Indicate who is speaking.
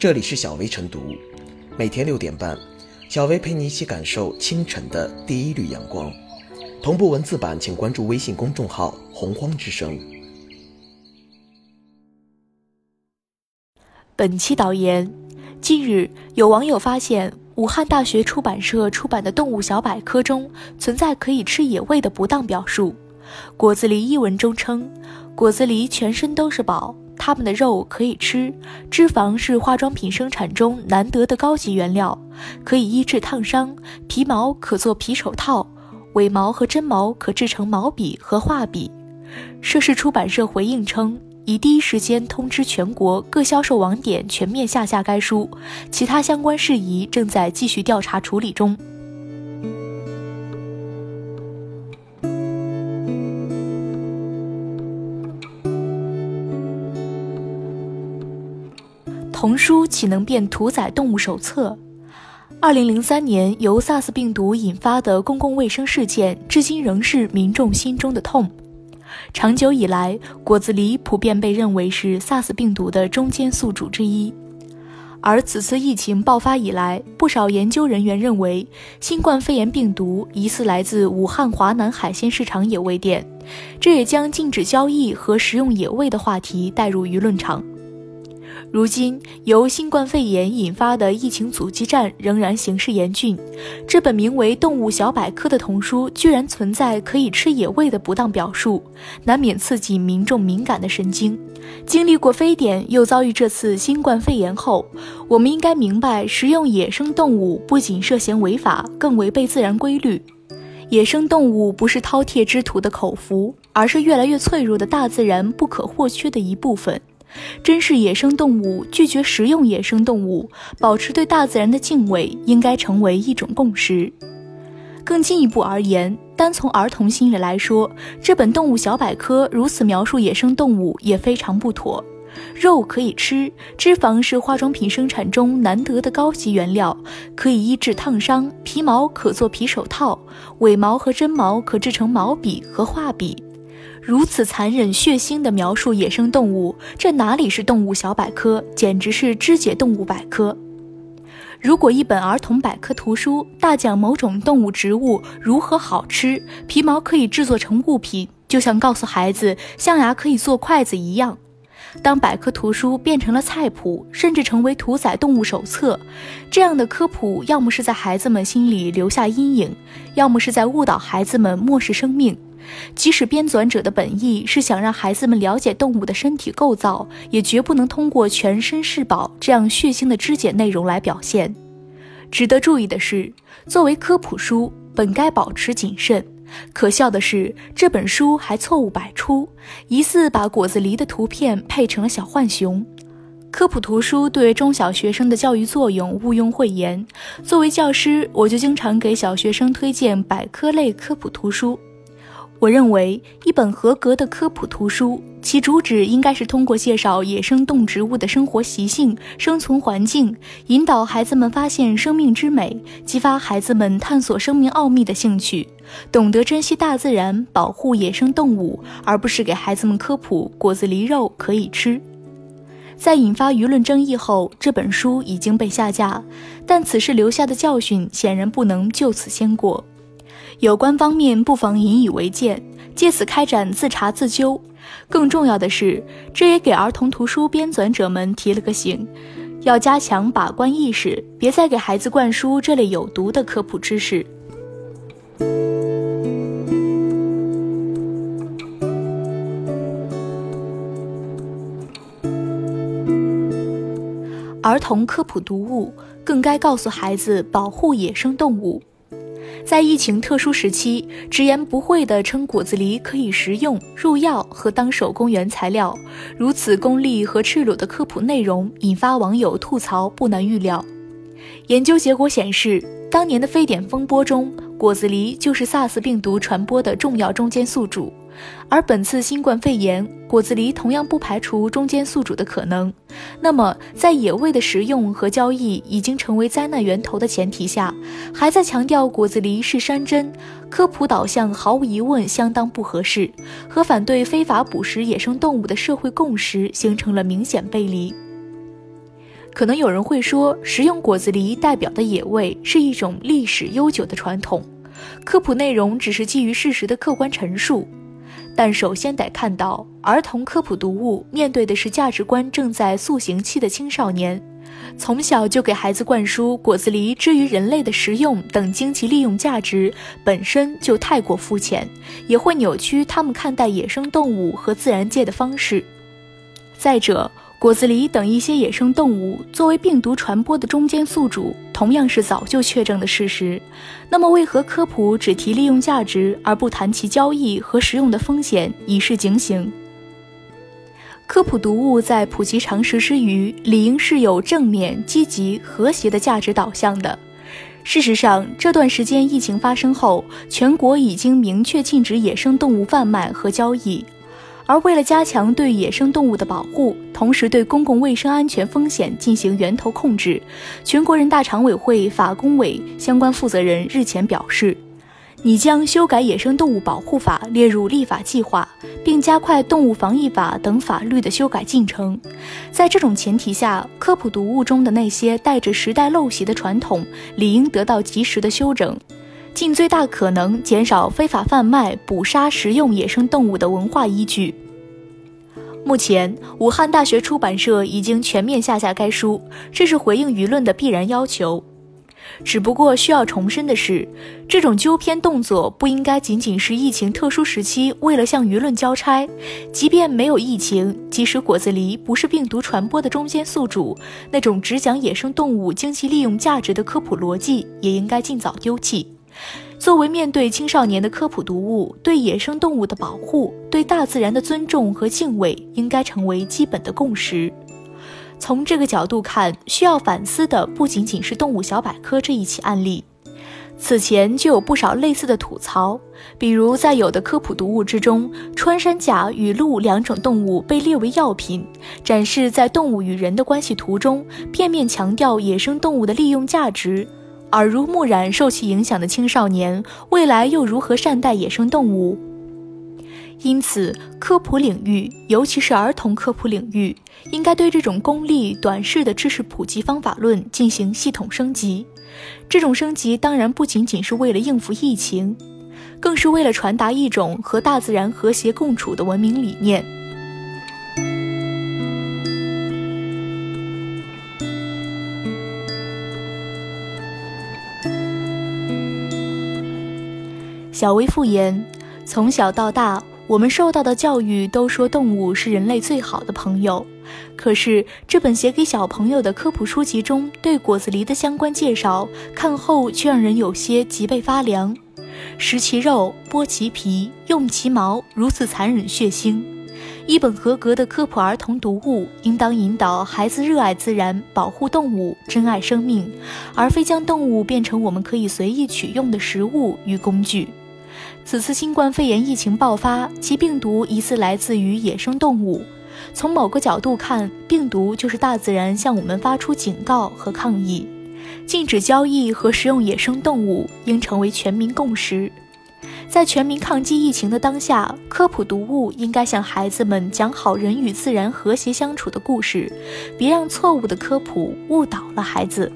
Speaker 1: 这里是小薇晨读，每天六点半，小薇陪你一起感受清晨的第一缕阳光。同步文字版，请关注微信公众号“洪荒之声”。
Speaker 2: 本期导言：近日，有网友发现武汉大学出版社出版的《动物小百科》中存在可以吃野味的不当表述。果子狸一文中称，果子狸全身都是宝。它们的肉可以吃，脂肪是化妆品生产中难得的高级原料，可以医治烫伤；皮毛可做皮手套，尾毛和真毛可制成毛笔和画笔。涉事出版社回应称，已第一时间通知全国各销售网点全面下架该书，其他相关事宜正在继续调查处理中。童书岂能变屠宰动物手册？二零零三年由 SARS 病毒引发的公共卫生事件，至今仍是民众心中的痛。长久以来，果子狸普遍被认为是 SARS 病毒的中间宿主之一。而此次疫情爆发以来，不少研究人员认为，新冠肺炎病毒疑似来自武汉华南海鲜市场野味店，这也将禁止交易和食用野味的话题带入舆论场。如今，由新冠肺炎引发的疫情阻击战仍然形势严峻。这本名为《动物小百科》的童书，居然存在可以吃野味的不当表述，难免刺激民众敏感的神经。经历过非典，又遭遇这次新冠肺炎后，我们应该明白，食用野生动物不仅涉嫌违法，更违背自然规律。野生动物不是饕餮之徒的口福，而是越来越脆弱的大自然不可或缺的一部分。珍视野生动物，拒绝食用野生动物，保持对大自然的敬畏，应该成为一种共识。更进一步而言，单从儿童心理来说，这本动物小百科如此描述野生动物也非常不妥。肉可以吃，脂肪是化妆品生产中难得的高级原料，可以医治烫伤；皮毛可做皮手套，尾毛和真毛可制成毛笔和画笔。如此残忍血腥的描述野生动物，这哪里是动物小百科，简直是肢解动物百科。如果一本儿童百科图书大讲某种动物植物如何好吃，皮毛可以制作成物品，就像告诉孩子象牙可以做筷子一样。当百科图书变成了菜谱，甚至成为屠宰动物手册，这样的科普要么是在孩子们心里留下阴影，要么是在误导孩子们漠视生命。即使编纂者的本意是想让孩子们了解动物的身体构造，也绝不能通过全身是宝这样血腥的肢解内容来表现。值得注意的是，作为科普书，本该保持谨慎。可笑的是，这本书还错误百出，疑似把果子狸的图片配成了小浣熊。科普图书对中小学生的教育作用毋庸讳言。作为教师，我就经常给小学生推荐百科类科普图书。我认为，一本合格的科普图书，其主旨应该是通过介绍野生动植物的生活习性、生存环境，引导孩子们发现生命之美，激发孩子们探索生命奥秘的兴趣，懂得珍惜大自然，保护野生动物，而不是给孩子们科普果子狸肉可以吃。在引发舆论争议后，这本书已经被下架，但此事留下的教训显然不能就此先过。有关方面不妨引以为戒，借此开展自查自纠。更重要的是，这也给儿童图书编纂者们提了个醒：要加强把关意识，别再给孩子灌输这类有毒的科普知识。儿童科普读物更该告诉孩子保护野生动物。在疫情特殊时期，直言不讳地称果子狸可以食用、入药和当手工原材料，如此功利和赤裸的科普内容，引发网友吐槽不难预料。研究结果显示，当年的非典风波中，果子狸就是 SARS 病毒传播的重要中间宿主。而本次新冠肺炎，果子狸同样不排除中间宿主的可能。那么，在野味的食用和交易已经成为灾难源头的前提下，还在强调果子狸是山珍，科普导向毫无疑问相当不合适，和反对非法捕食野生动物的社会共识形成了明显背离。可能有人会说，食用果子狸代表的野味是一种历史悠久的传统，科普内容只是基于事实的客观陈述。但首先得看到，儿童科普读物面对的是价值观正在塑形期的青少年，从小就给孩子灌输果子狸之于人类的食用等经济利用价值，本身就太过肤浅，也会扭曲他们看待野生动物和自然界的方式。再者，果子狸等一些野生动物作为病毒传播的中间宿主，同样是早就确证的事实。那么，为何科普只提利用价值，而不谈其交易和食用的风险，以示警醒？科普读物在普及常识之余，理应是有正面、积极、和谐的价值导向的。事实上，这段时间疫情发生后，全国已经明确禁止野生动物贩卖和交易。而为了加强对野生动物的保护，同时对公共卫生安全风险进行源头控制，全国人大常委会法工委相关负责人日前表示，拟将修改《野生动物保护法》列入立法计划，并加快《动物防疫法》等法律的修改进程。在这种前提下，科普读物中的那些带着时代陋习的传统，理应得到及时的修整。尽最大可能减少非法贩卖、捕杀、食用野生动物的文化依据。目前，武汉大学出版社已经全面下架该书，这是回应舆论的必然要求。只不过需要重申的是，这种纠偏动作不应该仅仅是疫情特殊时期为了向舆论交差。即便没有疫情，即使果子狸不是病毒传播的中间宿主，那种只讲野生动物经济利用价值的科普逻辑也应该尽早丢弃。作为面对青少年的科普读物，对野生动物的保护、对大自然的尊重和敬畏，应该成为基本的共识。从这个角度看，需要反思的不仅仅是《动物小百科》这一起案例，此前就有不少类似的吐槽，比如在有的科普读物之中，穿山甲与鹿两种动物被列为药品，展示在动物与人的关系图中，片面强调野生动物的利用价值。耳濡目染、受其影响的青少年，未来又如何善待野生动物？因此，科普领域，尤其是儿童科普领域，应该对这种功利短视的知识普及方法论进行系统升级。这种升级当然不仅仅是为了应付疫情，更是为了传达一种和大自然和谐共处的文明理念。小薇复言，从小到大，我们受到的教育都说动物是人类最好的朋友。可是这本写给小朋友的科普书籍中对果子狸的相关介绍，看后却让人有些脊背发凉。食其肉，剥其皮，用其毛，如此残忍血腥。一本合格的科普儿童读物，应当引导孩子热爱自然，保护动物，珍爱生命，而非将动物变成我们可以随意取用的食物与工具。此次新冠肺炎疫情爆发，其病毒疑似来自于野生动物。从某个角度看，病毒就是大自然向我们发出警告和抗议。禁止交易和食用野生动物应成为全民共识。在全民抗击疫情的当下，科普读物应该向孩子们讲好人与自然和谐相处的故事，别让错误的科普误导了孩子。